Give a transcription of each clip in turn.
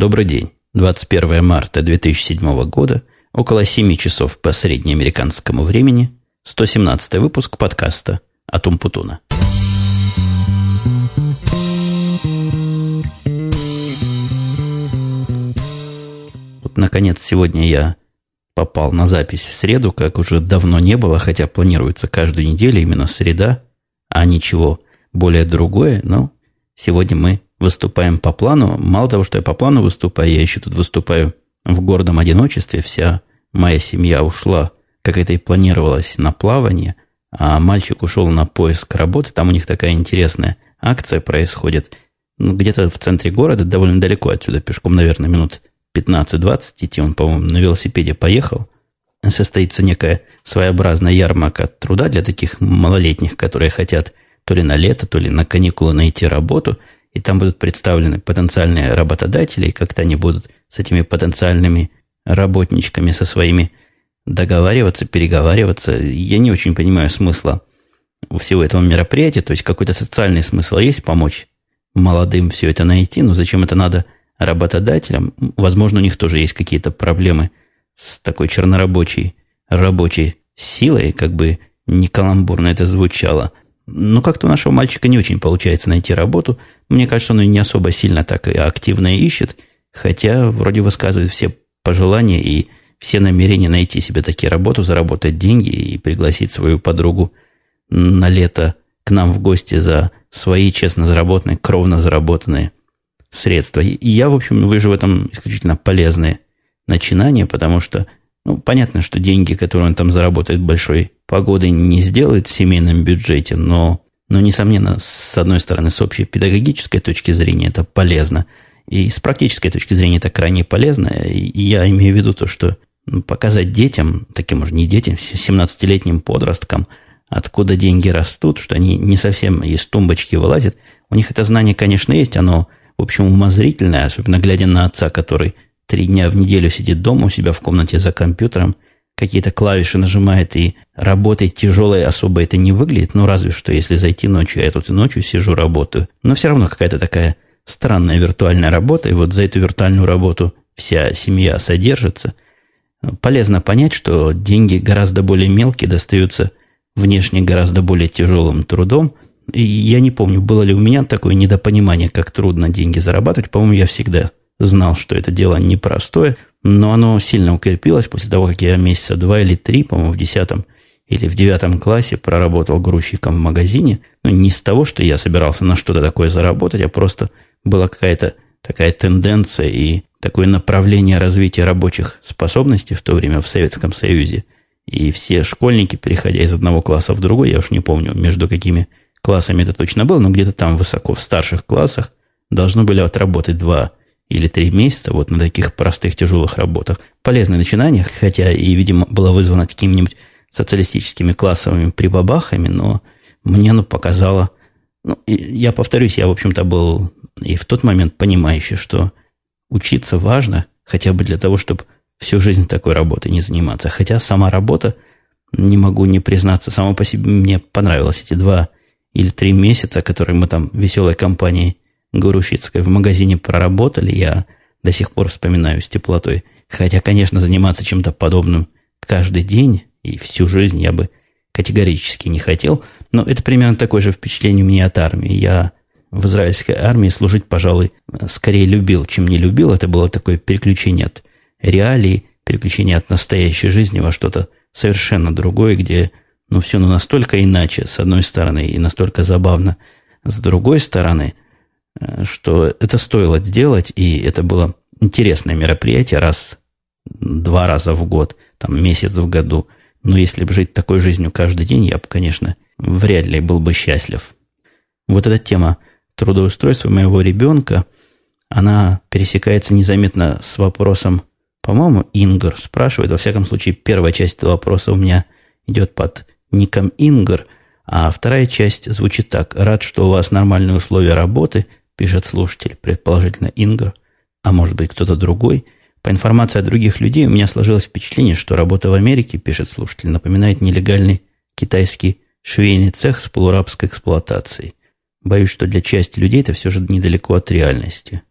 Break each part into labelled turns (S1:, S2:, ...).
S1: Добрый день. 21 марта 2007 года, около 7 часов по среднеамериканскому времени, 117 выпуск подкаста «Атум Путуна». Вот, наконец, сегодня я попал на запись в среду, как уже давно не было, хотя планируется каждую неделю именно среда, а ничего более другое, но сегодня мы выступаем по плану. Мало того, что я по плану выступаю, я еще тут выступаю в гордом одиночестве. Вся моя семья ушла, как это и планировалось, на плавание, а мальчик ушел на поиск работы. Там у них такая интересная акция происходит. Ну, где-то в центре города, довольно далеко отсюда, пешком, наверное, минут 15-20 идти. Он, по-моему, на велосипеде поехал. Состоится некая своеобразная ярмарка труда для таких малолетних, которые хотят то ли на лето, то ли на каникулы найти работу – и там будут представлены потенциальные работодатели, и как-то они будут с этими потенциальными работничками со своими договариваться, переговариваться. Я не очень понимаю смысла всего этого мероприятия, то есть какой-то социальный смысл есть помочь молодым все это найти, но зачем это надо работодателям? Возможно, у них тоже есть какие-то проблемы с такой чернорабочей рабочей силой, как бы не каламбурно это звучало. Но как-то у нашего мальчика не очень получается найти работу. Мне кажется, он не особо сильно так и активно ищет, хотя вроде высказывает все пожелания и все намерения найти себе такие работу, заработать деньги и пригласить свою подругу на лето к нам в гости за свои честно заработанные, кровно заработанные средства. И я, в общем, вижу в этом исключительно полезное начинание, потому что ну, понятно, что деньги, которые он там заработает большой погодой, не сделает в семейном бюджете, но, но, несомненно, с одной стороны, с общей педагогической точки зрения это полезно, и с практической точки зрения это крайне полезно. И я имею в виду то, что ну, показать детям, таким уже не детям, 17-летним подросткам, откуда деньги растут, что они не совсем из тумбочки вылазят. У них это знание, конечно, есть, оно, в общем, умозрительное, особенно глядя на отца, который три дня в неделю сидит дома у себя в комнате за компьютером, какие-то клавиши нажимает и работает тяжелой особо это не выглядит, ну разве что если зайти ночью, я тут и ночью сижу, работаю. Но все равно какая-то такая странная виртуальная работа, и вот за эту виртуальную работу вся семья содержится. Полезно понять, что деньги гораздо более мелкие достаются внешне гораздо более тяжелым трудом. И я не помню, было ли у меня такое недопонимание, как трудно деньги зарабатывать. По-моему, я всегда знал, что это дело непростое, но оно сильно укрепилось после того, как я месяца два или три, по-моему, в десятом или в девятом классе проработал грузчиком в магазине. Ну, не с того, что я собирался на что-то такое заработать, а просто была какая-то такая тенденция и такое направление развития рабочих способностей в то время в Советском Союзе. И все школьники, переходя из одного класса в другой, я уж не помню, между какими классами это точно было, но где-то там высоко, в старших классах, должны были отработать два или три месяца вот на таких простых тяжелых работах. Полезное начинание, хотя и, видимо, было вызвано какими-нибудь социалистическими классовыми прибабахами, но мне оно показало... Ну, я повторюсь, я, в общем-то, был и в тот момент понимающий, что учиться важно, хотя бы для того, чтобы всю жизнь такой работой не заниматься. Хотя сама работа, не могу не признаться, сама по себе мне понравилась эти два или три месяца, которые мы там веселой компанией Гурущицкой в магазине проработали, я до сих пор вспоминаю с теплотой. Хотя, конечно, заниматься чем-то подобным каждый день и всю жизнь я бы категорически не хотел. Но это примерно такое же впечатление у меня от армии. Я в израильской армии служить, пожалуй, скорее любил, чем не любил. Это было такое переключение от реалий, переключение от настоящей жизни во что-то совершенно другое, где ну, все ну, настолько иначе, с одной стороны, и настолько забавно, с другой стороны – что это стоило сделать, и это было интересное мероприятие, раз, два раза в год, там месяц в году. Но если бы жить такой жизнью каждый день, я бы, конечно, вряд ли был бы счастлив. Вот эта тема трудоустройства моего ребенка, она пересекается незаметно с вопросом, по-моему, Ингр спрашивает, во всяком случае, первая часть этого вопроса у меня идет под ником Ингр, а вторая часть звучит так. Рад, что у вас нормальные условия работы – пишет слушатель, предположительно Ингр, а может быть кто-то другой. По информации от других людей у меня сложилось впечатление, что работа в Америке, пишет слушатель, напоминает нелегальный китайский швейный цех с полурабской эксплуатацией. Боюсь, что для части людей это все же недалеко от реальности.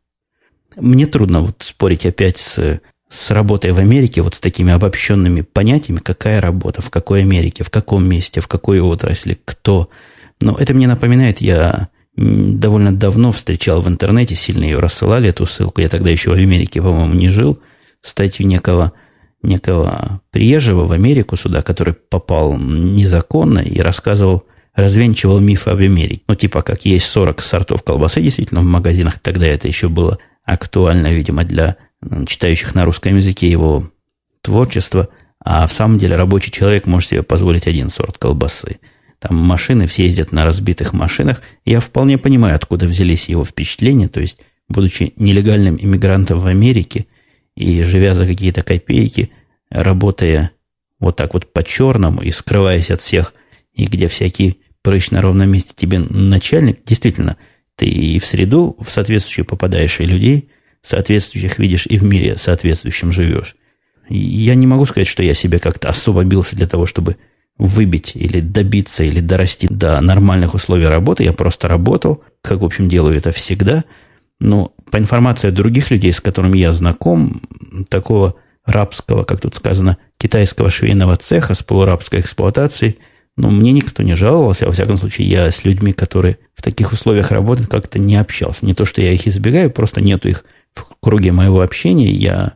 S1: мне трудно вот спорить опять с, с работой в Америке, вот с такими обобщенными понятиями, какая работа, в какой Америке, в каком месте, в какой отрасли, кто. Но это мне напоминает, я довольно давно встречал в интернете, сильно ее рассылали, эту ссылку, я тогда еще в Америке, по-моему, не жил, статью некого, некого приезжего в Америку сюда, который попал незаконно и рассказывал, развенчивал мифы об Америке. Ну, типа, как есть 40 сортов колбасы действительно в магазинах, тогда это еще было актуально, видимо, для читающих на русском языке его творчества, а в самом деле рабочий человек может себе позволить один сорт колбасы – там машины, все ездят на разбитых машинах. Я вполне понимаю, откуда взялись его впечатления. То есть, будучи нелегальным иммигрантом в Америке и живя за какие-то копейки, работая вот так вот по-черному и скрываясь от всех, и где всякий прыщ на ровном месте тебе начальник, действительно, ты и в среду в соответствующую попадаешь, и людей соответствующих видишь, и в мире соответствующем живешь. Я не могу сказать, что я себе как-то особо бился для того, чтобы выбить или добиться, или дорасти до нормальных условий работы. Я просто работал, как, в общем, делаю это всегда. Но по информации других людей, с которыми я знаком, такого рабского, как тут сказано, китайского швейного цеха с полурабской эксплуатацией, ну, мне никто не жаловался. Во всяком случае, я с людьми, которые в таких условиях работают, как-то не общался. Не то, что я их избегаю, просто нету их в круге моего общения. Я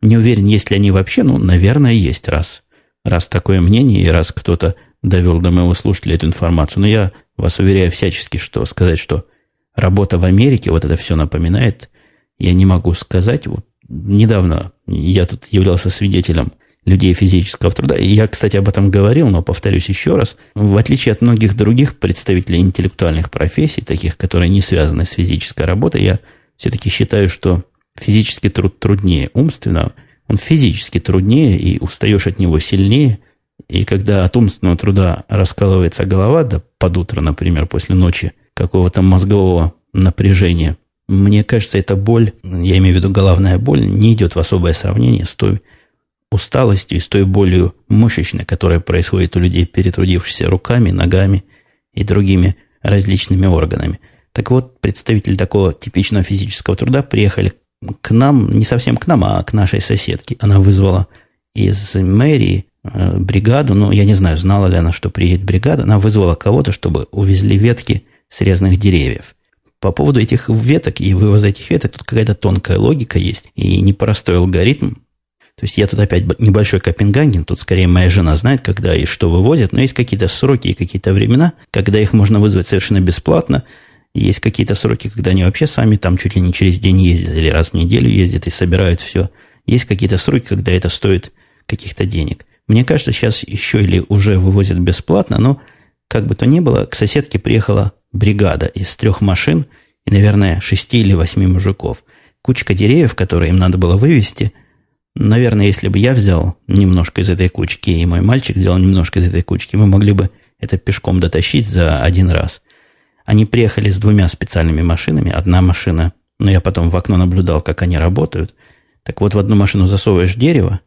S1: не уверен, есть ли они вообще. Ну, наверное, есть, раз раз такое мнение и раз кто-то довел до моего слушателя эту информацию. Но я вас уверяю всячески, что сказать, что работа в Америке, вот это все напоминает, я не могу сказать. Вот недавно я тут являлся свидетелем людей физического труда. И я, кстати, об этом говорил, но повторюсь еще раз. В отличие от многих других представителей интеллектуальных профессий, таких, которые не связаны с физической работой, я все-таки считаю, что физический труд труднее умственного – он физически труднее, и устаешь от него сильнее. И когда от умственного труда раскалывается голова, да под утро, например, после ночи какого-то мозгового напряжения, мне кажется, эта боль, я имею в виду головная боль, не идет в особое сравнение с той усталостью и с той болью мышечной, которая происходит у людей, перетрудившихся руками, ногами и другими различными органами. Так вот, представители такого типичного физического труда приехали к нам, не совсем к нам, а к нашей соседке. Она вызвала из мэрии э, бригаду, ну, я не знаю, знала ли она, что приедет бригада, она вызвала кого-то, чтобы увезли ветки срезанных деревьев. По поводу этих веток и вывоза этих веток тут какая-то тонкая логика есть и непростой алгоритм. То есть я тут опять небольшой Копенгаген, тут скорее моя жена знает, когда и что вывозят, но есть какие-то сроки и какие-то времена, когда их можно вызвать совершенно бесплатно, есть какие-то сроки, когда они вообще сами там чуть ли не через день ездят или раз в неделю ездят и собирают все. Есть какие-то сроки, когда это стоит каких-то денег. Мне кажется, сейчас еще или уже вывозят бесплатно, но как бы то ни было, к соседке приехала бригада из трех машин и, наверное, шести или восьми мужиков. Кучка деревьев, которые им надо было вывести. Наверное, если бы я взял немножко из этой кучки, и мой мальчик взял немножко из этой кучки, мы могли бы это пешком дотащить за один раз. Они приехали с двумя специальными машинами. Одна машина, но я потом в окно наблюдал, как они работают. Так вот, в одну машину засовываешь дерево,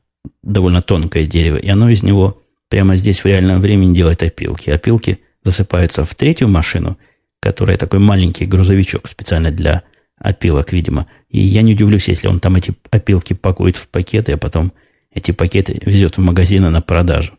S1: довольно тонкое дерево, и оно из него прямо здесь в реальном времени делает опилки. Опилки засыпаются в третью машину, которая такой маленький грузовичок специально для опилок, видимо. И я не удивлюсь, если он там эти опилки пакует в пакеты, а потом эти пакеты везет в магазины на продажу.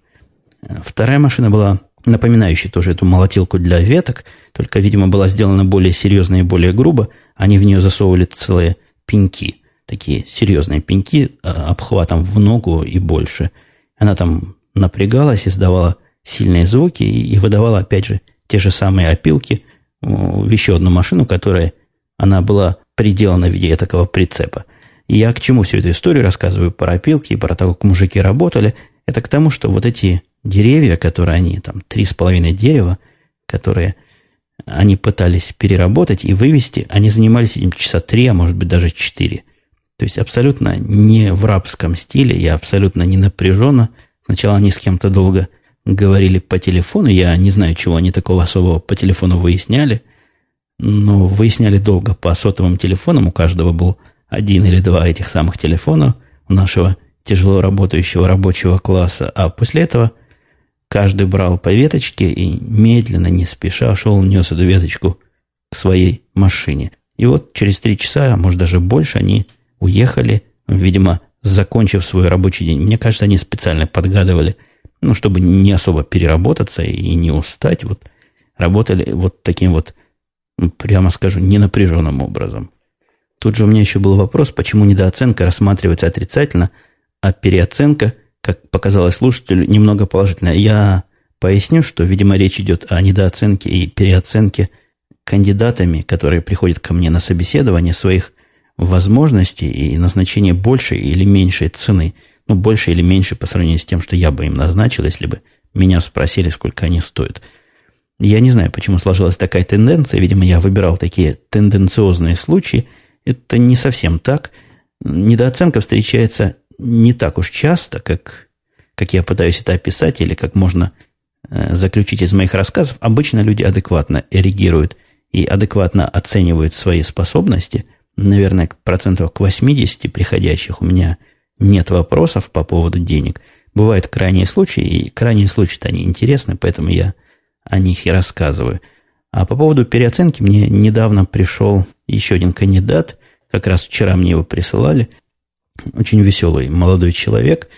S1: Вторая машина была напоминающий тоже эту молотилку для веток, только, видимо, была сделана более серьезно и более грубо. Они в нее засовывали целые пеньки, такие серьезные пеньки а, обхватом в ногу и больше. Она там напрягалась, издавала сильные звуки и выдавала, опять же, те же самые опилки в еще одну машину, которая она была приделана в виде такого прицепа. И я к чему всю эту историю рассказываю про опилки и про то, как мужики работали, это к тому, что вот эти деревья, которые они, там, три с половиной дерева, которые они пытались переработать и вывести, они занимались этим часа три, а может быть даже четыре. То есть абсолютно не в рабском стиле, я абсолютно не напряженно. Сначала они с кем-то долго говорили по телефону, я не знаю, чего они такого особого по телефону выясняли, но выясняли долго по сотовым телефонам, у каждого был один или два этих самых телефона у нашего тяжело работающего рабочего класса, а после этого – Каждый брал по веточке и медленно, не спеша, шел, нес эту веточку к своей машине. И вот через три часа, а может даже больше, они уехали, видимо, закончив свой рабочий день. Мне кажется, они специально подгадывали, ну, чтобы не особо переработаться и не устать. Вот работали вот таким вот, прямо скажу, ненапряженным образом. Тут же у меня еще был вопрос, почему недооценка рассматривается отрицательно, а переоценка, как показалось слушателю, немного положительно. Я поясню, что, видимо, речь идет о недооценке и переоценке кандидатами, которые приходят ко мне на собеседование своих возможностей и назначение большей или меньшей цены. Ну, больше или меньше по сравнению с тем, что я бы им назначил, если бы меня спросили, сколько они стоят. Я не знаю, почему сложилась такая тенденция. Видимо, я выбирал такие тенденциозные случаи. Это не совсем так. Недооценка встречается не так уж часто, как, как я пытаюсь это описать, или как можно э, заключить из моих рассказов. Обычно люди адекватно реагируют и адекватно оценивают свои способности. Наверное, процентов к 80 приходящих у меня нет вопросов по поводу денег. Бывают крайние случаи, и крайние случаи-то они интересны, поэтому я о них и рассказываю. А по поводу переоценки мне недавно пришел еще один кандидат, как раз вчера мне его присылали, очень веселый молодой человек,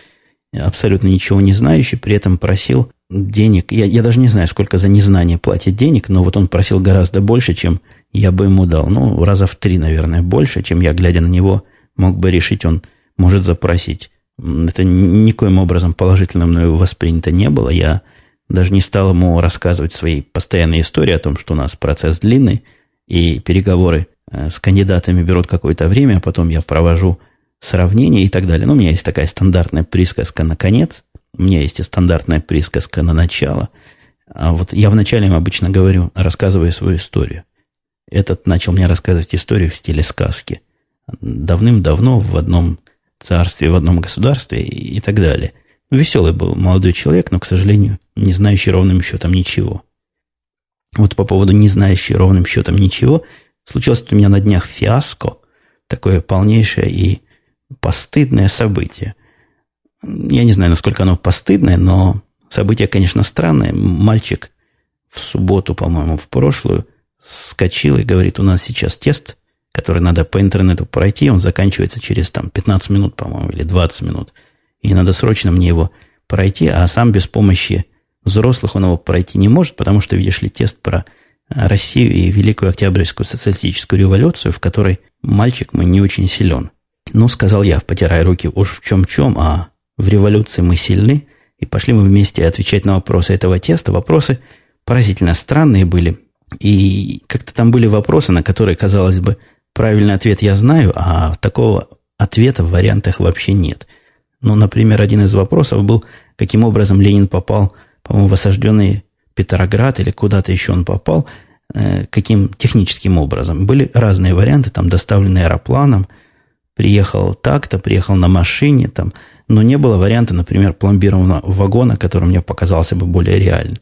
S1: абсолютно ничего не знающий, при этом просил денег. Я, я даже не знаю, сколько за незнание платят денег, но вот он просил гораздо больше, чем я бы ему дал. Ну, раза в три, наверное, больше, чем я, глядя на него, мог бы решить, он может запросить. Это никоим образом положительно мною воспринято не было. Я даже не стал ему рассказывать свои постоянные истории о том, что у нас процесс длинный, и переговоры э, с кандидатами берут какое-то время, а потом я провожу сравнение и так далее. Но у меня есть такая стандартная присказка на конец, у меня есть и стандартная присказка на начало. А вот я вначале им обычно говорю, рассказывая свою историю. Этот начал мне рассказывать историю в стиле сказки. Давным-давно в одном царстве, в одном государстве и, и так далее. Веселый был молодой человек, но, к сожалению, не знающий ровным счетом ничего. Вот по поводу не знающий ровным счетом ничего, случилось у меня на днях фиаско, такое полнейшее и постыдное событие. Я не знаю, насколько оно постыдное, но событие, конечно, странное. Мальчик в субботу, по-моему, в прошлую, скочил и говорит, у нас сейчас тест, который надо по интернету пройти, он заканчивается через там, 15 минут, по-моему, или 20 минут – и надо срочно мне его пройти, а сам без помощи взрослых он его пройти не может, потому что, видишь ли, тест про Россию и Великую Октябрьскую социалистическую революцию, в которой мальчик мы не очень силен. Ну, сказал я, потирая руки, уж в чем-чем, а в революции мы сильны, и пошли мы вместе отвечать на вопросы этого теста. Вопросы поразительно странные были, и как-то там были вопросы, на которые, казалось бы, правильный ответ я знаю, а такого ответа в вариантах вообще нет – ну, например, один из вопросов был, каким образом Ленин попал, по-моему, в осажденный Петроград или куда-то еще он попал, э, каким техническим образом. Были разные варианты, там, доставленный аэропланом, приехал так-то, приехал на машине, там, но не было варианта, например, пломбированного вагона, который мне показался бы более реальным.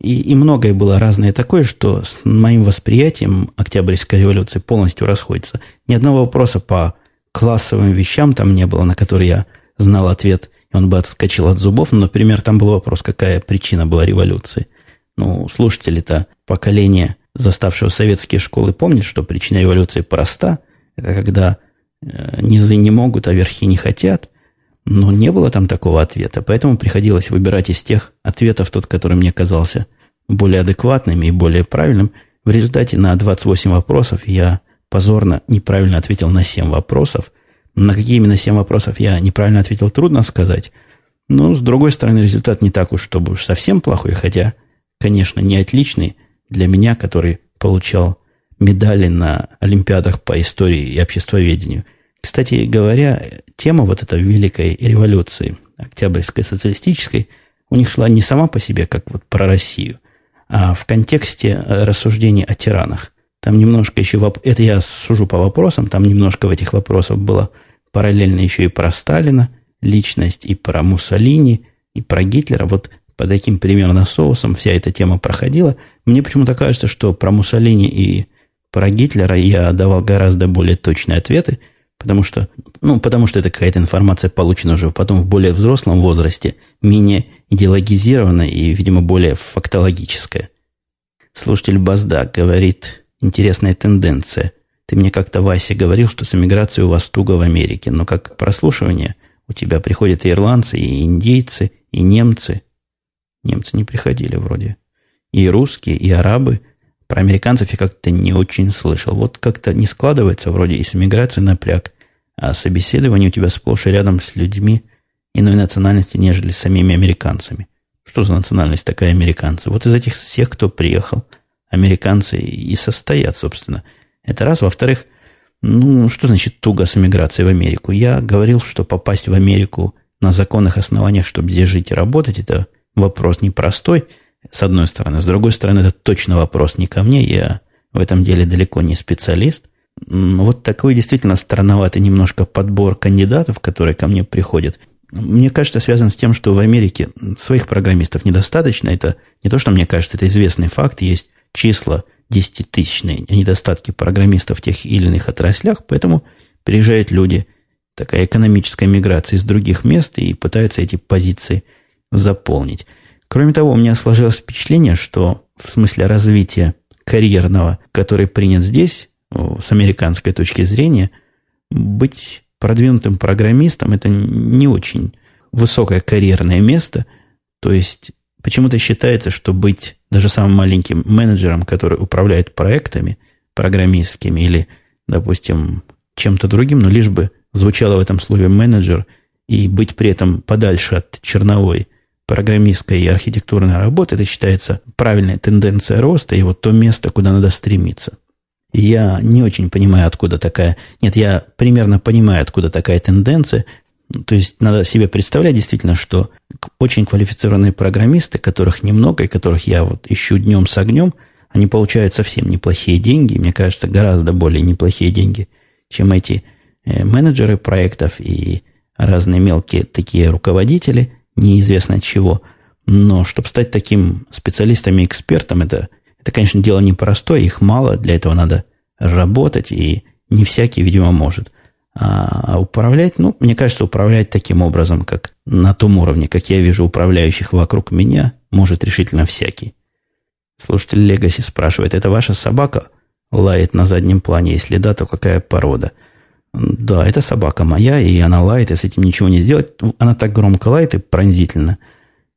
S1: И, и многое было разное такое, что с моим восприятием Октябрьской революции полностью расходится. Ни одного вопроса по классовым вещам там не было, на которые я знал ответ, и он бы отскочил от зубов. Но, например, там был вопрос, какая причина была революции. Ну, слушатели-то поколение, заставшего советские школы, помнят, что причина революции проста. Это когда низы не могут, а верхи не хотят. Но не было там такого ответа. Поэтому приходилось выбирать из тех ответов тот, который мне казался более адекватным и более правильным. В результате на 28 вопросов я позорно неправильно ответил на 7 вопросов – на какие именно семь вопросов я неправильно ответил, трудно сказать. Но, с другой стороны, результат не так уж, чтобы уж совсем плохой, хотя, конечно, не отличный для меня, который получал медали на Олимпиадах по истории и обществоведению. Кстати говоря, тема вот этой великой революции, Октябрьской социалистической, у них шла не сама по себе, как вот про Россию, а в контексте рассуждений о тиранах. Там немножко еще... Воп... Это я сужу по вопросам. Там немножко в этих вопросах было параллельно еще и про Сталина личность, и про Муссолини, и про Гитлера. Вот по таким примерно соусам вся эта тема проходила. Мне почему-то кажется, что про Муссолини и про Гитлера я давал гораздо более точные ответы, потому что, ну, потому что это какая-то информация получена уже потом в более взрослом возрасте, менее идеологизированная и, видимо, более фактологическая. Слушатель Базда говорит, интересная тенденция. Ты мне как-то, Вася, говорил, что с эмиграцией у вас туго в Америке. Но как прослушивание у тебя приходят и ирландцы, и индейцы, и немцы. Немцы не приходили вроде. И русские, и арабы. Про американцев я как-то не очень слышал. Вот как-то не складывается вроде и с эмиграцией напряг. А собеседование у тебя сплошь и рядом с людьми иной национальности, нежели с самими американцами. Что за национальность такая американцы? Вот из этих всех, кто приехал, американцы и состоят, собственно. Это раз. Во-вторых, ну, что значит туго с эмиграцией в Америку? Я говорил, что попасть в Америку на законных основаниях, чтобы здесь жить и работать, это вопрос непростой, с одной стороны. С другой стороны, это точно вопрос не ко мне. Я в этом деле далеко не специалист. Вот такой действительно странноватый немножко подбор кандидатов, которые ко мне приходят. Мне кажется, связан с тем, что в Америке своих программистов недостаточно. Это не то, что мне кажется, это известный факт. Есть числа десятитысячные недостатки программистов в тех или иных отраслях, поэтому приезжают люди, такая экономическая миграция из других мест и пытаются эти позиции заполнить. Кроме того, у меня сложилось впечатление, что в смысле развития карьерного, который принят здесь, с американской точки зрения, быть продвинутым программистом – это не очень высокое карьерное место. То есть Почему-то считается, что быть даже самым маленьким менеджером, который управляет проектами программистскими или, допустим, чем-то другим, но лишь бы звучало в этом слове менеджер и быть при этом подальше от черновой программистской и архитектурной работы, это считается правильной тенденцией роста и вот то место, куда надо стремиться. я не очень понимаю, откуда такая... Нет, я примерно понимаю, откуда такая тенденция, то есть надо себе представлять действительно, что очень квалифицированные программисты, которых немного и которых я вот ищу днем с огнем, они получают совсем неплохие деньги, мне кажется, гораздо более неплохие деньги, чем эти э, менеджеры проектов и разные мелкие такие руководители, неизвестно чего. Но чтобы стать таким специалистом и экспертом, это, это, конечно, дело непростое, их мало, для этого надо работать, и не всякий, видимо, может – а управлять, ну, мне кажется, управлять таким образом, как на том уровне, как я вижу управляющих вокруг меня, может решительно всякий. Слушатель Легаси спрашивает, это ваша собака лает на заднем плане? Если да, то какая порода? Да, это собака моя, и она лает, и с этим ничего не сделать. Она так громко лает и пронзительно.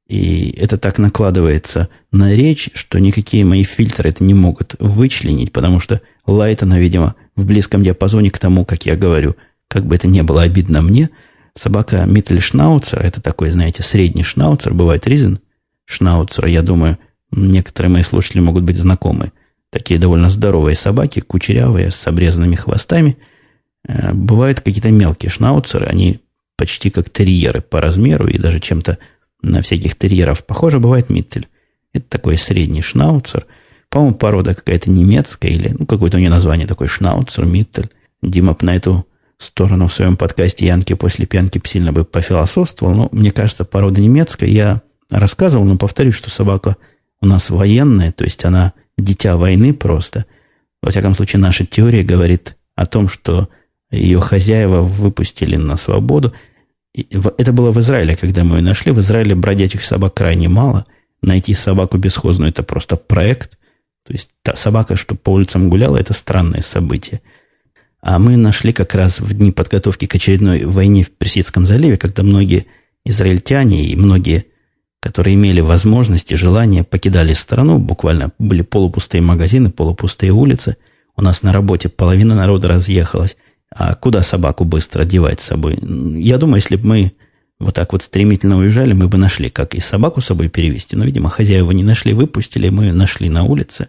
S1: И это так накладывается на речь, что никакие мои фильтры это не могут вычленить, потому что лает она, видимо, в близком диапазоне к тому, как я говорю – как бы это ни было обидно мне, собака Миттельшнауцер, это такой, знаете, средний шнауцер, бывает ризен шнауцера, я думаю, некоторые мои слушатели могут быть знакомы. Такие довольно здоровые собаки, кучерявые, с обрезанными хвостами. Э, бывают какие-то мелкие шнауцеры, они почти как терьеры по размеру и даже чем-то на всяких терьеров похоже. Бывает Миттель. Это такой средний шнауцер. По-моему, порода какая-то немецкая или ну, какое-то у нее название такой шнауцер, Миттель. Дима на эту сторону в своем подкасте Янки после пьянки сильно бы пофилософствовал, но мне кажется, порода немецкая. Я рассказывал, но повторюсь, что собака у нас военная, то есть она дитя войны просто. Во всяком случае, наша теория говорит о том, что ее хозяева выпустили на свободу. Это было в Израиле, когда мы ее нашли. В Израиле бродячих собак крайне мало. Найти собаку бесхозную – это просто проект. То есть та собака, что по улицам гуляла, это странное событие – а мы нашли как раз в дни подготовки к очередной войне в Персидском заливе, когда многие израильтяне и многие, которые имели возможности, желание, покидали страну. Буквально были полупустые магазины, полупустые улицы. У нас на работе половина народа разъехалась. А куда собаку быстро девать с собой? Я думаю, если бы мы вот так вот стремительно уезжали, мы бы нашли, как и собаку с собой перевести. Но, видимо, хозяева не нашли, выпустили, мы нашли на улице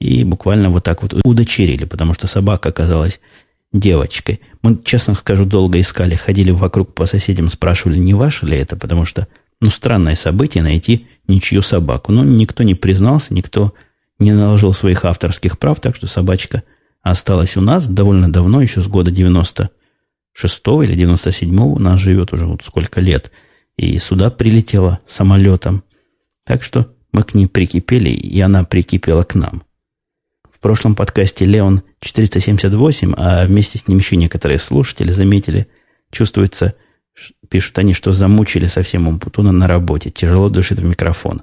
S1: и буквально вот так вот удочерили, потому что собака оказалась девочкой. Мы, честно скажу, долго искали, ходили вокруг по соседям, спрашивали, не ваше ли это, потому что, ну, странное событие найти ничью собаку. Но никто не признался, никто не наложил своих авторских прав, так что собачка осталась у нас довольно давно, еще с года 96-го или 97-го, у нас живет уже вот сколько лет. И сюда прилетела самолетом. Так что мы к ней прикипели, и она прикипела к нам. В прошлом подкасте Леон 478, а вместе с ним еще некоторые слушатели заметили, чувствуется, пишут они, что замучили совсем Умпутуна на работе, тяжело дышит в микрофон.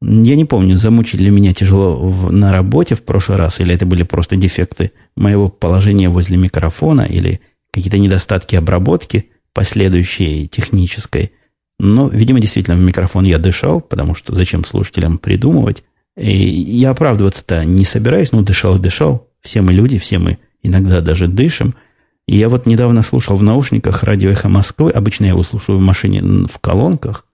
S1: Я не помню, замучили ли меня тяжело в, на работе в прошлый раз, или это были просто дефекты моего положения возле микрофона, или какие-то недостатки обработки, последующей технической. Но, видимо, действительно, в микрофон я дышал, потому что зачем слушателям придумывать. И я оправдываться-то не собираюсь, но дышал и дышал. Все мы люди, все мы иногда даже дышим. И я вот недавно слушал в наушниках радио «Эхо Москвы». Обычно я его слушаю в машине в колонках.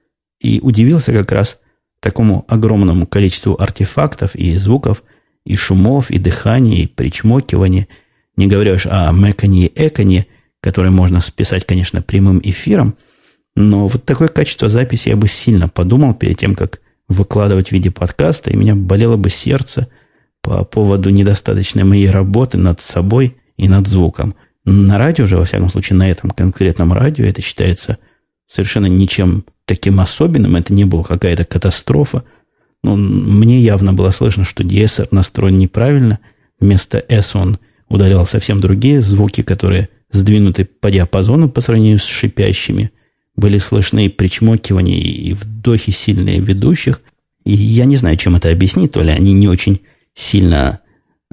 S1: И удивился как раз такому огромному количеству артефактов и звуков, и шумов, и дыхания, и причмокивания. Не говоря уж о мэканье и эканье, которые можно списать, конечно, прямым эфиром. Но вот такое качество записи я бы сильно подумал перед тем, как выкладывать в виде подкаста, и меня болело бы сердце по поводу недостаточной моей работы над собой и над звуком. На радио же, во всяком случае, на этом конкретном радио это считается совершенно ничем таким особенным. Это не была какая-то катастрофа. Но мне явно было слышно, что DSR настроен неправильно. Вместо S он удалял совсем другие звуки, которые сдвинуты по диапазону по сравнению с шипящими. Были слышны и причмокивания, и вдохи сильные ведущих. И я не знаю, чем это объяснить. То ли они не очень сильно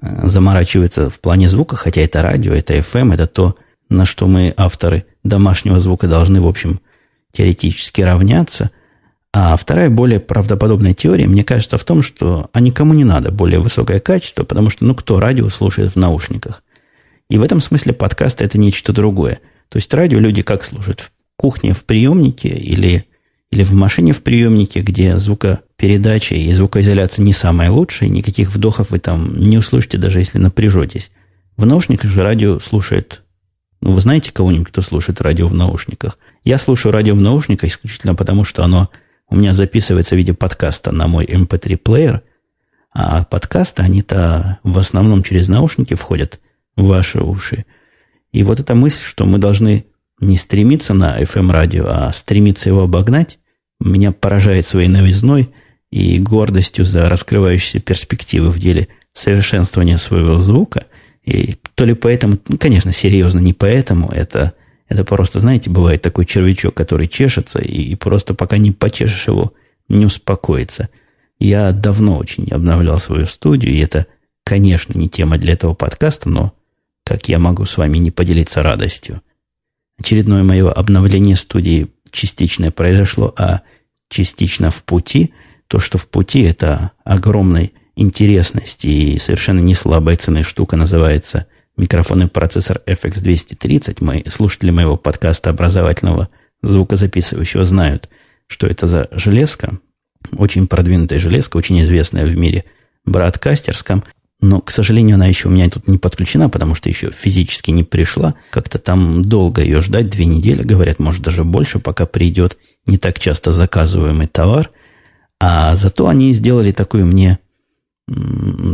S1: э, заморачиваются в плане звука, хотя это радио, это FM, это то, на что мы, авторы домашнего звука, должны, в общем, теоретически равняться. А вторая, более правдоподобная теория, мне кажется, в том, что а никому не надо более высокое качество, потому что, ну, кто радио слушает в наушниках? И в этом смысле подкаст – это нечто другое. То есть радио люди как слушают? В кухне в приемнике или, или в машине в приемнике, где звукопередача и звукоизоляция не самая лучшая, никаких вдохов вы там не услышите, даже если напряжетесь. В наушниках же радио слушает ну, вы знаете кого-нибудь, кто слушает радио в наушниках? Я слушаю радио в наушниках исключительно потому, что оно у меня записывается в виде подкаста на мой MP3-плеер, эм а подкасты, они-то в основном через наушники входят в ваши уши. И вот эта мысль, что мы должны не стремиться на FM-радио, а стремиться его обогнать, меня поражает своей новизной и гордостью за раскрывающиеся перспективы в деле совершенствования своего звука. И то ли поэтому, ну, конечно, серьезно, не поэтому, это, это просто, знаете, бывает такой червячок, который чешется, и, и просто пока не почешешь его, не успокоится. Я давно очень обновлял свою студию, и это, конечно, не тема для этого подкаста, но как я могу с вами не поделиться радостью? Очередное мое обновление студии частично произошло, а частично в пути. То, что в пути, это огромной интересности и совершенно не слабая ценная штука, называется микрофонный процессор FX230. Мы, слушатели моего подкаста образовательного звукозаписывающего знают, что это за железка. Очень продвинутая железка, очень известная в мире браткастерском. Но, к сожалению, она еще у меня тут не подключена, потому что еще физически не пришла. Как-то там долго ее ждать, две недели, говорят, может даже больше, пока придет не так часто заказываемый товар. А зато они сделали такую мне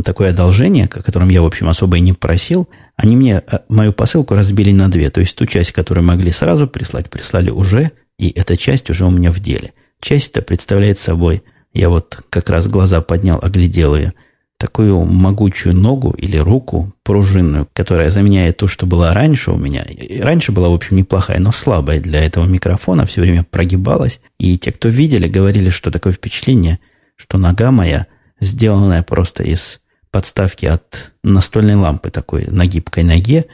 S1: такое одолжение, о котором я, в общем, особо и не просил. Они мне э, мою посылку разбили на две. То есть ту часть, которую могли сразу прислать, прислали уже, и эта часть уже у меня в деле. Часть-то представляет собой, я вот как раз глаза поднял, оглядел ее – такую могучую ногу или руку пружинную, которая заменяет то, что была раньше у меня. И раньше была, в общем, неплохая, но слабая для этого микрофона, все время прогибалась. И те, кто видели, говорили, что такое впечатление, что нога моя, сделанная просто из подставки от настольной лампы такой на гибкой ноге,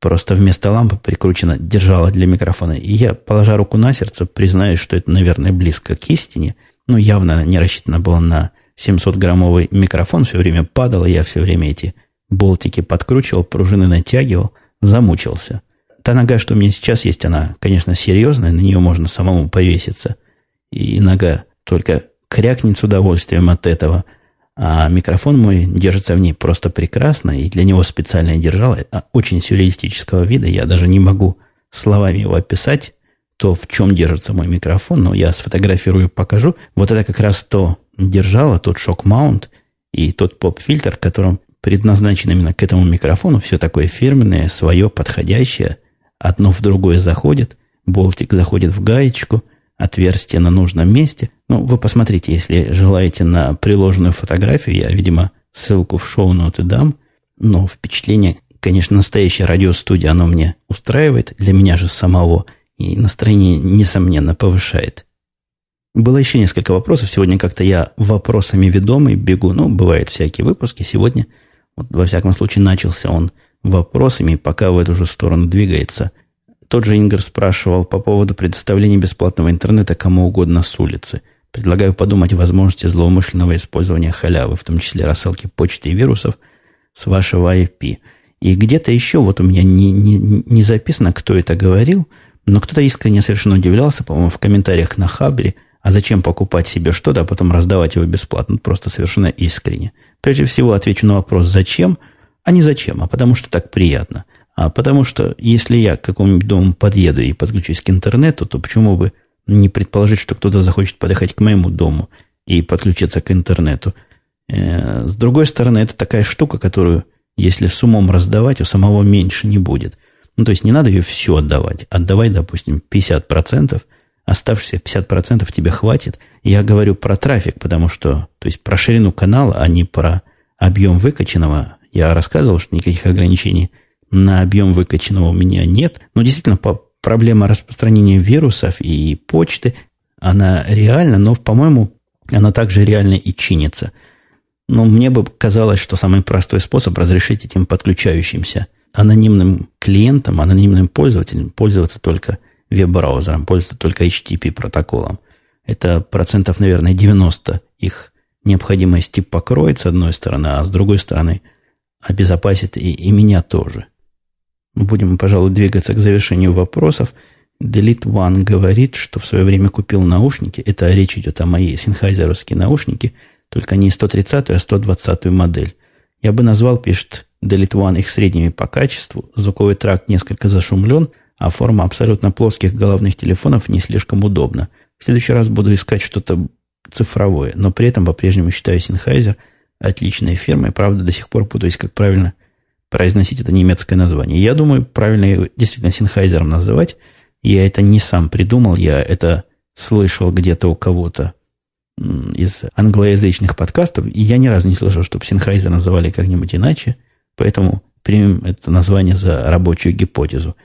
S1: просто вместо лампы прикручена держала для микрофона. И я, положа руку на сердце, признаюсь, что это, наверное, близко к истине. Но явно не рассчитано было на 700-граммовый микрофон все время падал, я все время эти болтики подкручивал, пружины натягивал, замучился. Та нога, что у меня сейчас есть, она, конечно, серьезная, на нее можно самому повеситься. И нога только крякнет с удовольствием от этого. А микрофон мой держится в ней просто прекрасно, и для него специально держал, а очень сюрреалистического вида. Я даже не могу словами его описать, то, в чем держится мой микрофон, но я сфотографирую, покажу. Вот это как раз то держало, тот шок-маунт и тот поп-фильтр, которым предназначен именно к этому микрофону. Все такое фирменное, свое, подходящее. Одно в другое заходит. Болтик заходит в гаечку. Отверстие на нужном месте. Ну, вы посмотрите, если желаете на приложенную фотографию. Я, видимо, ссылку в шоу-ноты дам. Но впечатление, конечно, настоящая радиостудия, оно мне устраивает. Для меня же самого – и настроение, несомненно, повышает. Было еще несколько вопросов. Сегодня как-то я вопросами ведомый бегу. Ну, бывают всякие выпуски. Сегодня, вот, во всяком случае, начался он вопросами, пока в эту же сторону двигается. Тот же Ингер спрашивал по поводу предоставления бесплатного интернета кому угодно с улицы. Предлагаю подумать о возможности злоумышленного использования халявы, в том числе рассылки почты и вирусов с вашего IP. И где-то еще, вот у меня не, не, не записано, кто это говорил, но кто-то искренне совершенно удивлялся, по-моему, в комментариях на Хабре, а зачем покупать себе что-то, а потом раздавать его бесплатно? Просто совершенно искренне. Прежде всего отвечу на вопрос «зачем?», а не «зачем?», а потому что так приятно. А потому что если я к какому-нибудь дому подъеду и подключусь к интернету, то почему бы не предположить, что кто-то захочет подъехать к моему дому и подключиться к интернету? Э, с другой стороны, это такая штука, которую, если с умом раздавать, у самого меньше не будет. Ну, то есть не надо ее все отдавать. Отдавай, допустим, 50%, оставшиеся 50% тебе хватит. Я говорю про трафик, потому что, то есть про ширину канала, а не про объем выкачанного. Я рассказывал, что никаких ограничений на объем выкачанного у меня нет. Но действительно, по проблема распространения вирусов и почты, она реальна, но, по-моему, она также реально и чинится. Но мне бы казалось, что самый простой способ разрешить этим подключающимся анонимным клиентам, анонимным пользователям пользоваться только веб-браузером, пользоваться только HTTP протоколом. Это процентов, наверное, 90 их необходимости покроет с одной стороны, а с другой стороны обезопасит и, и меня тоже. Будем, пожалуй, двигаться к завершению вопросов. Delete One говорит, что в свое время купил наушники. Это речь идет о моей синхайзеровские наушники, только не 130, а 120 модель. Я бы назвал, пишет Delete One, их средними по качеству. Звуковой тракт несколько зашумлен – а форма абсолютно плоских головных телефонов не слишком удобна. В следующий раз буду искать что-то цифровое, но при этом по-прежнему считаю Sennheiser отличной фирмой. Правда, до сих пор путаюсь, как правильно произносить это немецкое название. Я думаю, правильно действительно Sennheiser называть. Я это не сам придумал, я это слышал где-то у кого-то из англоязычных подкастов, и я ни разу не слышал, чтобы Sennheiser называли как-нибудь иначе, поэтому примем это название за рабочую гипотезу.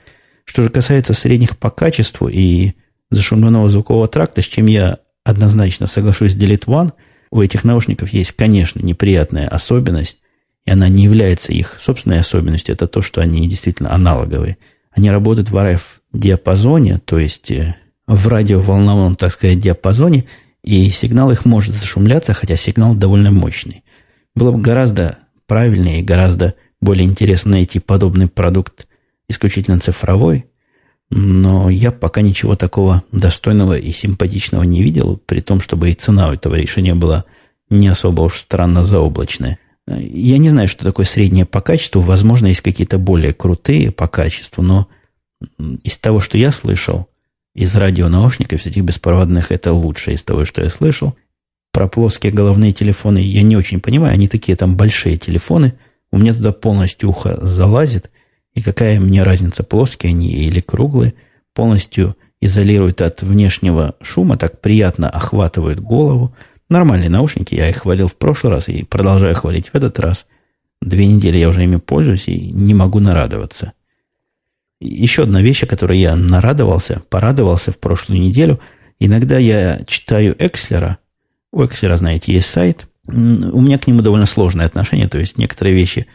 S1: Что же касается средних по качеству и зашумленного звукового тракта, с чем я однозначно соглашусь с Delete One, у этих наушников есть, конечно, неприятная особенность, и она не является их собственной особенностью, это то, что они действительно аналоговые. Они работают в RF-диапазоне, то есть э, в радиоволновом, так сказать, диапазоне, и сигнал их может зашумляться, хотя сигнал довольно мощный. Было бы гораздо правильнее и гораздо более интересно найти подобный продукт исключительно цифровой, но я пока ничего такого достойного и симпатичного не видел, при том, чтобы и цена у этого решения была не особо уж странно заоблачная. Я не знаю, что такое среднее по качеству. Возможно, есть какие-то более крутые по качеству, но из того, что я слышал, из радионаушников, из этих беспроводных, это лучшее из того, что я слышал. Про плоские головные телефоны я не очень понимаю. Они такие там большие телефоны. У меня туда полностью ухо залазит – и какая мне разница, плоские они или круглые, полностью изолируют от внешнего шума, так приятно охватывают голову. Нормальные наушники, я их хвалил в прошлый раз и продолжаю хвалить в этот раз. Две недели я уже ими пользуюсь и не могу нарадоваться. Еще одна вещь, о которой я нарадовался, порадовался в прошлую неделю. Иногда я читаю Экслера. У Экслера, знаете, есть сайт. У меня к нему довольно сложное отношение, то есть некоторые вещи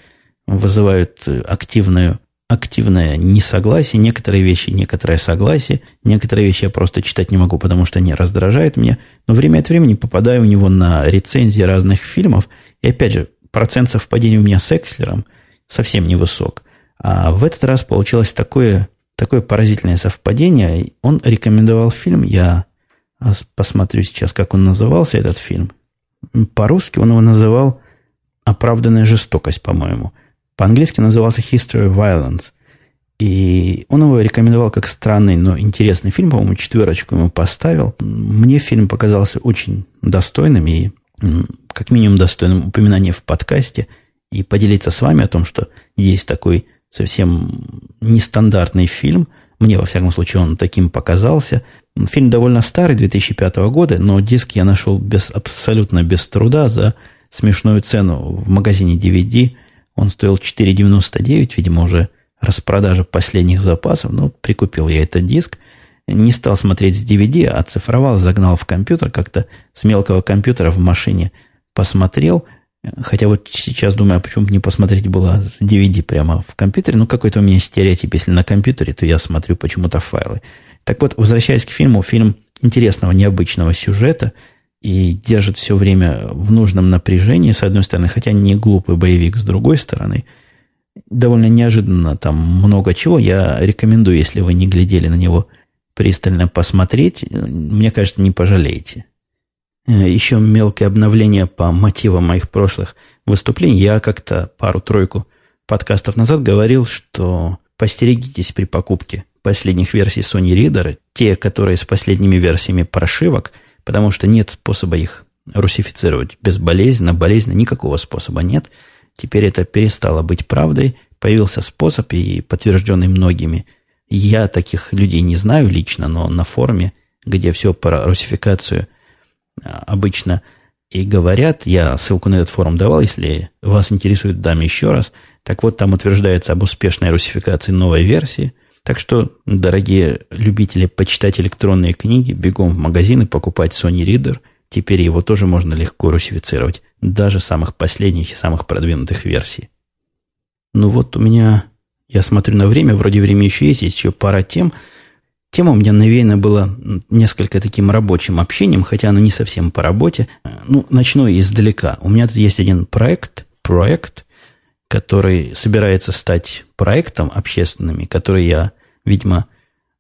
S1: вызывают активную активное несогласие, некоторые вещи, некоторое согласие, некоторые вещи я просто читать не могу, потому что они раздражают меня, но время от времени попадаю у него на рецензии разных фильмов, и опять же, процент совпадения у меня с Экслером совсем невысок. А в этот раз получилось такое, такое поразительное совпадение. Он рекомендовал фильм, я посмотрю сейчас, как он назывался, этот фильм. По-русски он его называл «Оправданная жестокость», по-моему – по-английски назывался History of Violence. И он его рекомендовал как странный, но интересный фильм, по-моему, четверочку ему поставил. Мне фильм показался очень достойным и как минимум достойным упоминания в подкасте и поделиться с вами о том, что есть такой совсем нестандартный фильм. Мне, во всяком случае, он таким показался. Фильм довольно старый, 2005 года, но диск я нашел без, абсолютно без труда за смешную цену в магазине DVD – он стоил 4,99, видимо, уже распродажа последних запасов. Ну, прикупил я этот диск. не стал смотреть с DVD, а оцифровал, загнал в компьютер, как-то с мелкого компьютера в машине посмотрел. Хотя вот сейчас думаю, а почему бы не посмотреть было с DVD прямо в компьютере. Ну, какой-то у меня стереотип. Если на компьютере, то я смотрю почему-то файлы. Так вот, возвращаясь к фильму, фильм интересного, необычного сюжета и держит все время в нужном напряжении, с одной стороны, хотя не глупый боевик, с другой стороны – довольно неожиданно там много чего. Я рекомендую, если вы не глядели на него, пристально посмотреть. Мне кажется, не пожалеете. Э, Еще мелкое обновление по мотивам моих прошлых выступлений. Я как-то пару-тройку подкастов назад говорил, что постерегитесь при покупке последних версий Sony Reader, те, которые с последними версиями прошивок, потому что нет способа их русифицировать безболезненно, болезненно, никакого способа нет – Теперь это перестало быть правдой. Появился способ, и подтвержденный многими. Я таких людей не знаю лично, но на форуме, где все про русификацию а, обычно и говорят, я ссылку на этот форум давал, если вас интересует, дам еще раз. Так вот, там утверждается об успешной русификации новой версии. Так что, дорогие любители почитать электронные книги, бегом в магазины покупать Sony Reader – Теперь его тоже можно легко русифицировать, даже самых последних и самых продвинутых версий. Ну вот у меня, я смотрю на время, вроде время еще есть, есть еще пара тем. Тема у меня навеяна была несколько таким рабочим общением, хотя оно не совсем по работе. Ну, начну издалека. У меня тут есть один проект, проект, который собирается стать проектом общественным, который я, видимо,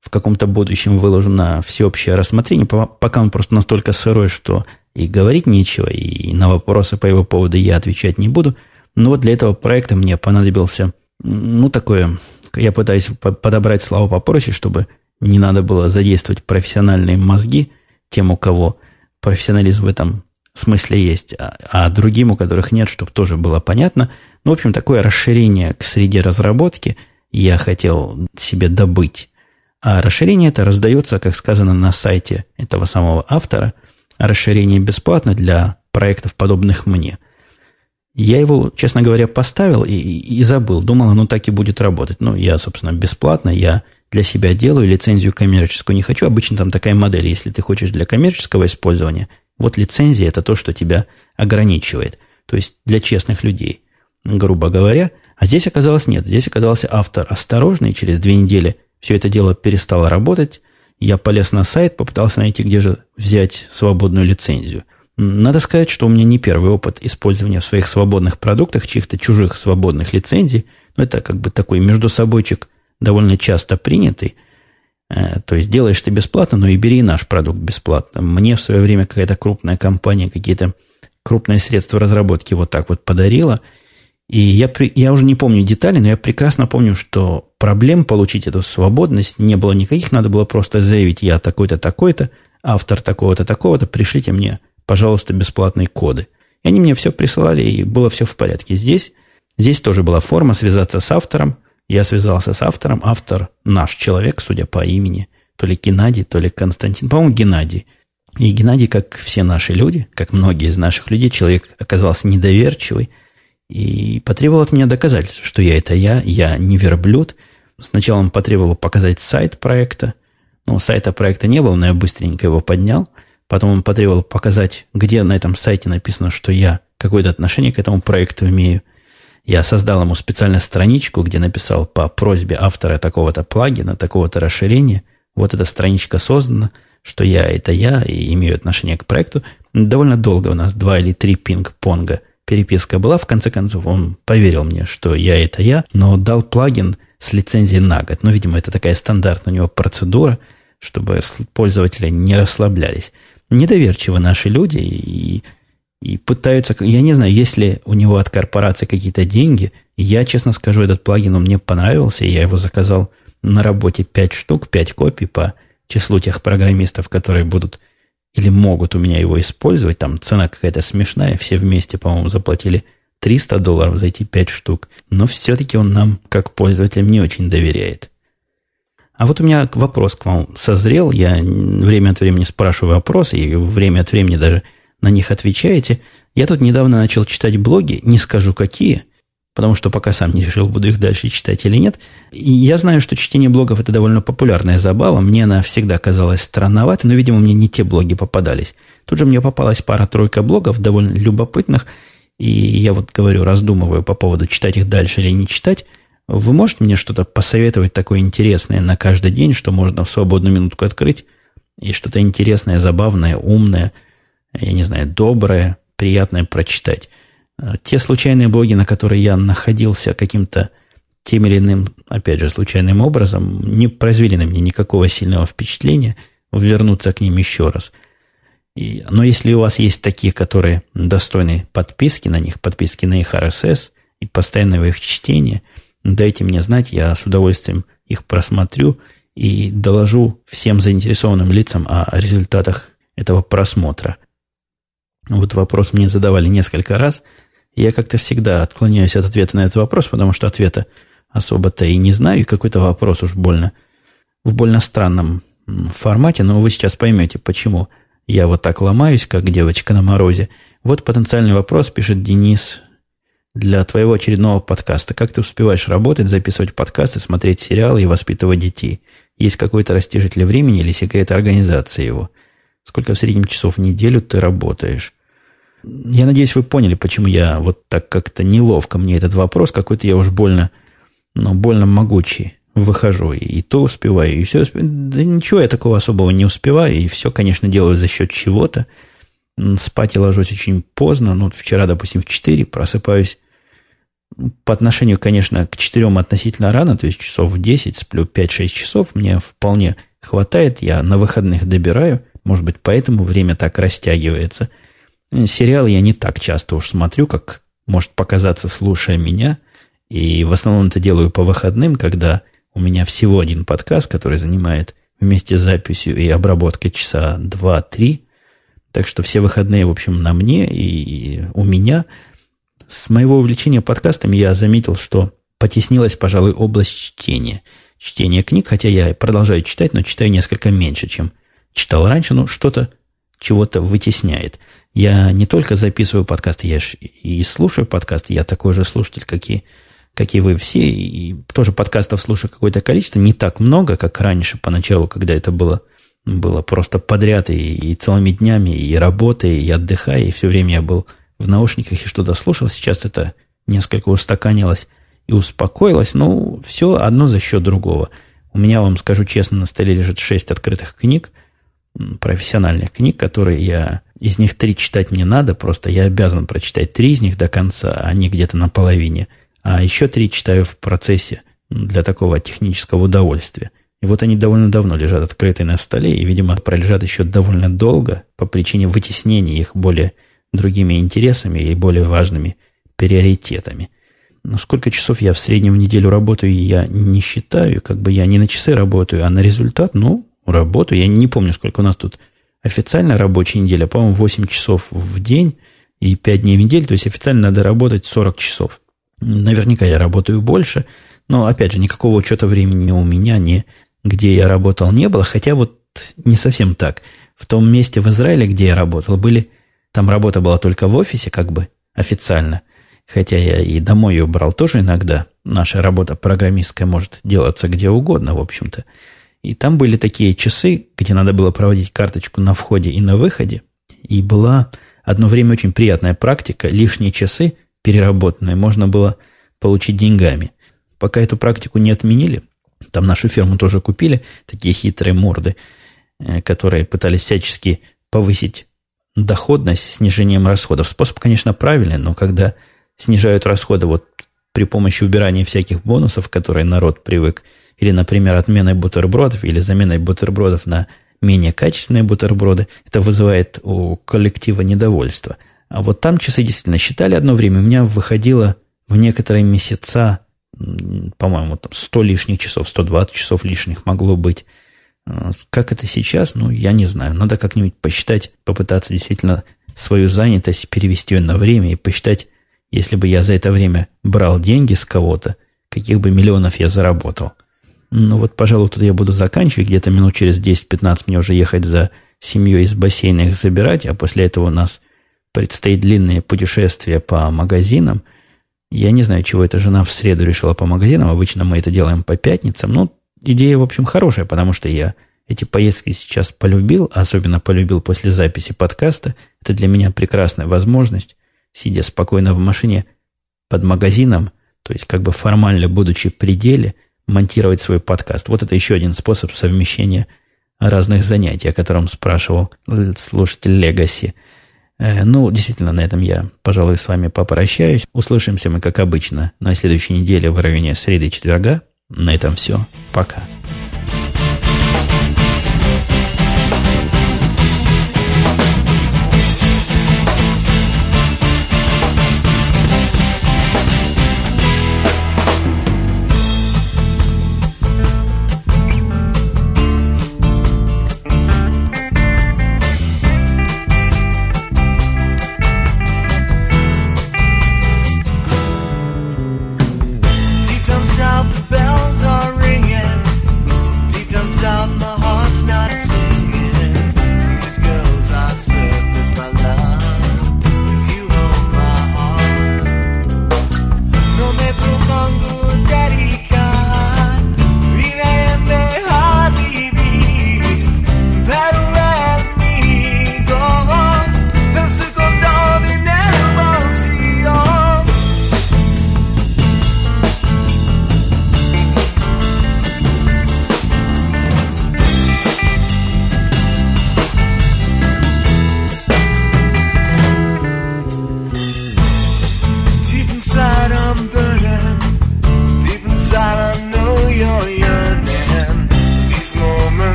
S1: в каком-то будущем выложу на всеобщее рассмотрение, пока он просто настолько сырой, что и говорить нечего, и на вопросы по его поводу я отвечать не буду. Но вот для этого проекта мне понадобился, ну, такое, я пытаюсь подобрать слова попроще, чтобы не надо было задействовать профессиональные мозги тем, у кого профессионализм в этом смысле есть, а, а другим, у которых нет, чтобы тоже было понятно. Ну, в общем, такое расширение к среде разработки я хотел себе добыть. А расширение это раздается, как сказано на сайте этого самого автора. расширение бесплатно для проектов, подобных мне. Я его, честно говоря, поставил и, и забыл. Думал, оно так и будет работать. Ну, я, собственно, бесплатно, я для себя делаю, лицензию коммерческую не хочу. Обычно там такая модель, если ты хочешь для коммерческого использования, вот лицензия – это то, что тебя ограничивает. То есть для честных людей, грубо говоря. А здесь оказалось нет. Здесь оказался автор осторожный. Через две недели все это дело перестало работать. Я полез на сайт, попытался найти, где же взять свободную лицензию. Надо сказать, что у меня не первый опыт использования в своих свободных продуктах чьих-то чужих свободных лицензий. Но это как бы такой между собойчик довольно часто принятый. Э, то есть делаешь ты бесплатно, но и бери наш продукт бесплатно. Мне в свое время какая-то крупная компания какие-то крупные средства разработки вот так вот подарила – и я, я уже не помню детали, но я прекрасно помню, что проблем получить эту свободность не было никаких. Надо было просто заявить, я такой-то, такой-то, автор такого-то, такого-то, пришлите мне, пожалуйста, бесплатные коды. И они мне все присылали, и было все в порядке. Здесь, здесь тоже была форма связаться с автором. Я связался с автором. Автор наш человек, судя по имени. То ли Геннадий, то ли Константин. По-моему, Геннадий. И Геннадий, как все наши люди, как многие из наших людей, человек оказался недоверчивый – и потребовал от меня доказательств, что я это я, я не верблюд. Сначала он потребовал показать сайт проекта. Ну, сайта проекта не было, но я быстренько его поднял. Потом он потребовал показать, где на этом сайте написано, что я какое-то отношение к этому проекту имею. Я создал ему специальную страничку, где написал по просьбе автора такого-то плагина, такого-то расширения. Вот эта страничка создана, что я это я и имею отношение к проекту. Довольно долго у нас, два или три пинг-понга – переписка была. В конце концов, он поверил мне, что я это я, но дал плагин с лицензией на год. Ну, видимо, это такая стандартная у него процедура, чтобы пользователи не расслаблялись. Недоверчивы наши люди и, и пытаются... Я не знаю, есть ли у него от корпорации какие-то деньги. Я, честно скажу, этот плагин он мне понравился. Я его заказал на работе 5 штук, 5 копий по числу тех программистов, которые будут или могут у меня его использовать. Там цена какая-то смешная. Все вместе, по-моему, заплатили 300 долларов за эти 5 штук. Но все-таки он нам, как пользователям, не очень доверяет. А вот у меня вопрос к вам созрел. Я время от времени спрашиваю вопросы, и время от времени даже на них отвечаете. Я тут недавно начал читать блоги, не скажу какие, потому что пока сам не решил, буду их дальше читать или нет. И я знаю, что чтение блогов – это довольно популярная забава. Мне она всегда казалась странноватой, но, видимо, мне не те блоги попадались. Тут же мне попалась пара-тройка блогов довольно любопытных, и я вот говорю, раздумываю по поводу читать их дальше или не читать. Вы можете мне что-то посоветовать такое интересное на каждый день, что можно в свободную минутку открыть, и что-то интересное, забавное, умное, я не знаю, доброе, приятное прочитать? Э, те случайные блоги, на которые я находился каким-то тем или иным, опять же, случайным образом, не произвели на меня никакого сильного впечатления вернуться к ним еще раз. И, но если у вас есть такие, которые достойны подписки на них, подписки на их RSS и постоянного их чтения, дайте мне знать, я с удовольствием их просмотрю и доложу всем заинтересованным лицам о результатах этого просмотра. Вот вопрос мне задавали несколько раз – я как-то всегда отклоняюсь от ответа на этот вопрос, потому что ответа особо-то и не знаю, и какой-то вопрос уж больно в больно странном формате, но вы сейчас поймете, почему я вот так ломаюсь, как девочка на морозе. Вот потенциальный вопрос, пишет Денис, для твоего очередного подкаста. Как ты успеваешь работать, записывать подкасты, смотреть сериалы и воспитывать детей? Есть какой-то растяжитель времени или секрет организации его? Сколько в среднем часов в неделю ты работаешь? Я надеюсь, вы поняли, почему я вот так как-то неловко мне этот вопрос. Какой-то я уж больно, ну, больно могучий выхожу. И то успеваю, и все успеваю. Да ничего я такого особого не успеваю. И все, конечно, делаю за счет чего-то. Спать я ложусь очень поздно. Ну, вчера, допустим, в 4 просыпаюсь по отношению, конечно, к 4 относительно рано, то есть часов в 10, сплю 5-6 часов, мне вполне хватает, я на выходных добираю, может быть, поэтому время так растягивается – Сериалы я не так часто уж смотрю, как может показаться, слушая меня. И в основном это делаю по выходным, когда у меня всего один подкаст, который занимает вместе с записью и обработкой часа 2-3. Так что все выходные, в общем, на мне и у меня. С моего увлечения подкастами я заметил, что потеснилась, пожалуй, область чтения. Чтение книг, хотя я продолжаю читать, но читаю несколько меньше, чем читал раньше, но что-то чего-то вытесняет. Я не только записываю подкасты, я и слушаю подкасты. Я такой же слушатель, как и, как и вы все. И тоже подкастов слушаю какое-то количество. Не так много, как раньше, поначалу, когда это было, было просто подряд и, и целыми днями, и работая, и отдыхая, и все время я был в наушниках и что-то слушал. Сейчас это несколько устаканилось и успокоилось. Но все одно за счет другого. У меня, вам скажу честно, на столе лежит шесть открытых книг – профессиональных книг, которые я... Из них три читать мне надо, просто я обязан прочитать три из них до конца, а не где-то на половине. А еще три читаю в процессе для такого технического удовольствия. И вот они довольно давно лежат открытые на столе, и, видимо, пролежат еще довольно долго по причине вытеснения их более другими интересами и более важными приоритетами. Но сколько часов я в среднем в неделю работаю, я не считаю, как бы я не на часы работаю, а на результат, ну, работу. Я не помню, сколько у нас тут официально рабочая неделя. По-моему, 8 часов в день и 5 дней в неделю. То есть официально надо работать 40 часов. Наверняка я работаю больше. Но, опять же, никакого учета времени у меня не где я работал не было. Хотя вот не совсем так. В том месте в Израиле, где я работал, были... Там работа была только в офисе, как бы официально. Хотя я и домой ее брал тоже иногда. Наша работа программистская может делаться где угодно, в общем-то. И там были такие часы, где надо было проводить карточку на входе и на выходе. И была одно время очень приятная практика. Лишние часы, переработанные, можно было получить деньгами. Пока эту практику не отменили, там нашу фирму тоже купили, такие хитрые морды, э, которые пытались всячески повысить доходность снижением расходов. Способ, конечно, правильный, но когда снижают расходы вот при помощи убирания всяких бонусов, которые народ привык или, например, отменой бутербродов или заменой бутербродов на менее качественные бутерброды, это вызывает у коллектива недовольство. А вот там часы действительно считали одно время, у меня выходило в некоторые месяца, по-моему, там 100 лишних часов, 120 часов лишних могло быть. А, как это сейчас, ну, я не знаю. Надо как-нибудь посчитать, попытаться действительно свою занятость перевести ее на время и посчитать, если бы я за это время брал деньги с кого-то, каких бы миллионов я заработал – ну вот, пожалуй, тут я буду заканчивать. Где-то минут через 10-15 мне уже ехать за семьей из бассейна их забирать, а после этого у нас предстоит длинное путешествие по магазинам. Я не знаю, чего эта жена в среду решила по магазинам. Обычно мы это делаем по пятницам. Но идея, в общем, хорошая, потому что я эти поездки сейчас полюбил, особенно полюбил после записи подкаста. Это для меня прекрасная возможность, сидя спокойно в машине под магазином, то есть как бы формально будучи в пределе, монтировать свой подкаст. Вот это еще один способ совмещения разных занятий, о котором спрашивал слушатель Легаси. Э, ну, действительно, на этом я, пожалуй, с вами попрощаюсь. Услышимся мы, как обычно, на следующей неделе в районе среды-четверга. На этом все. Пока.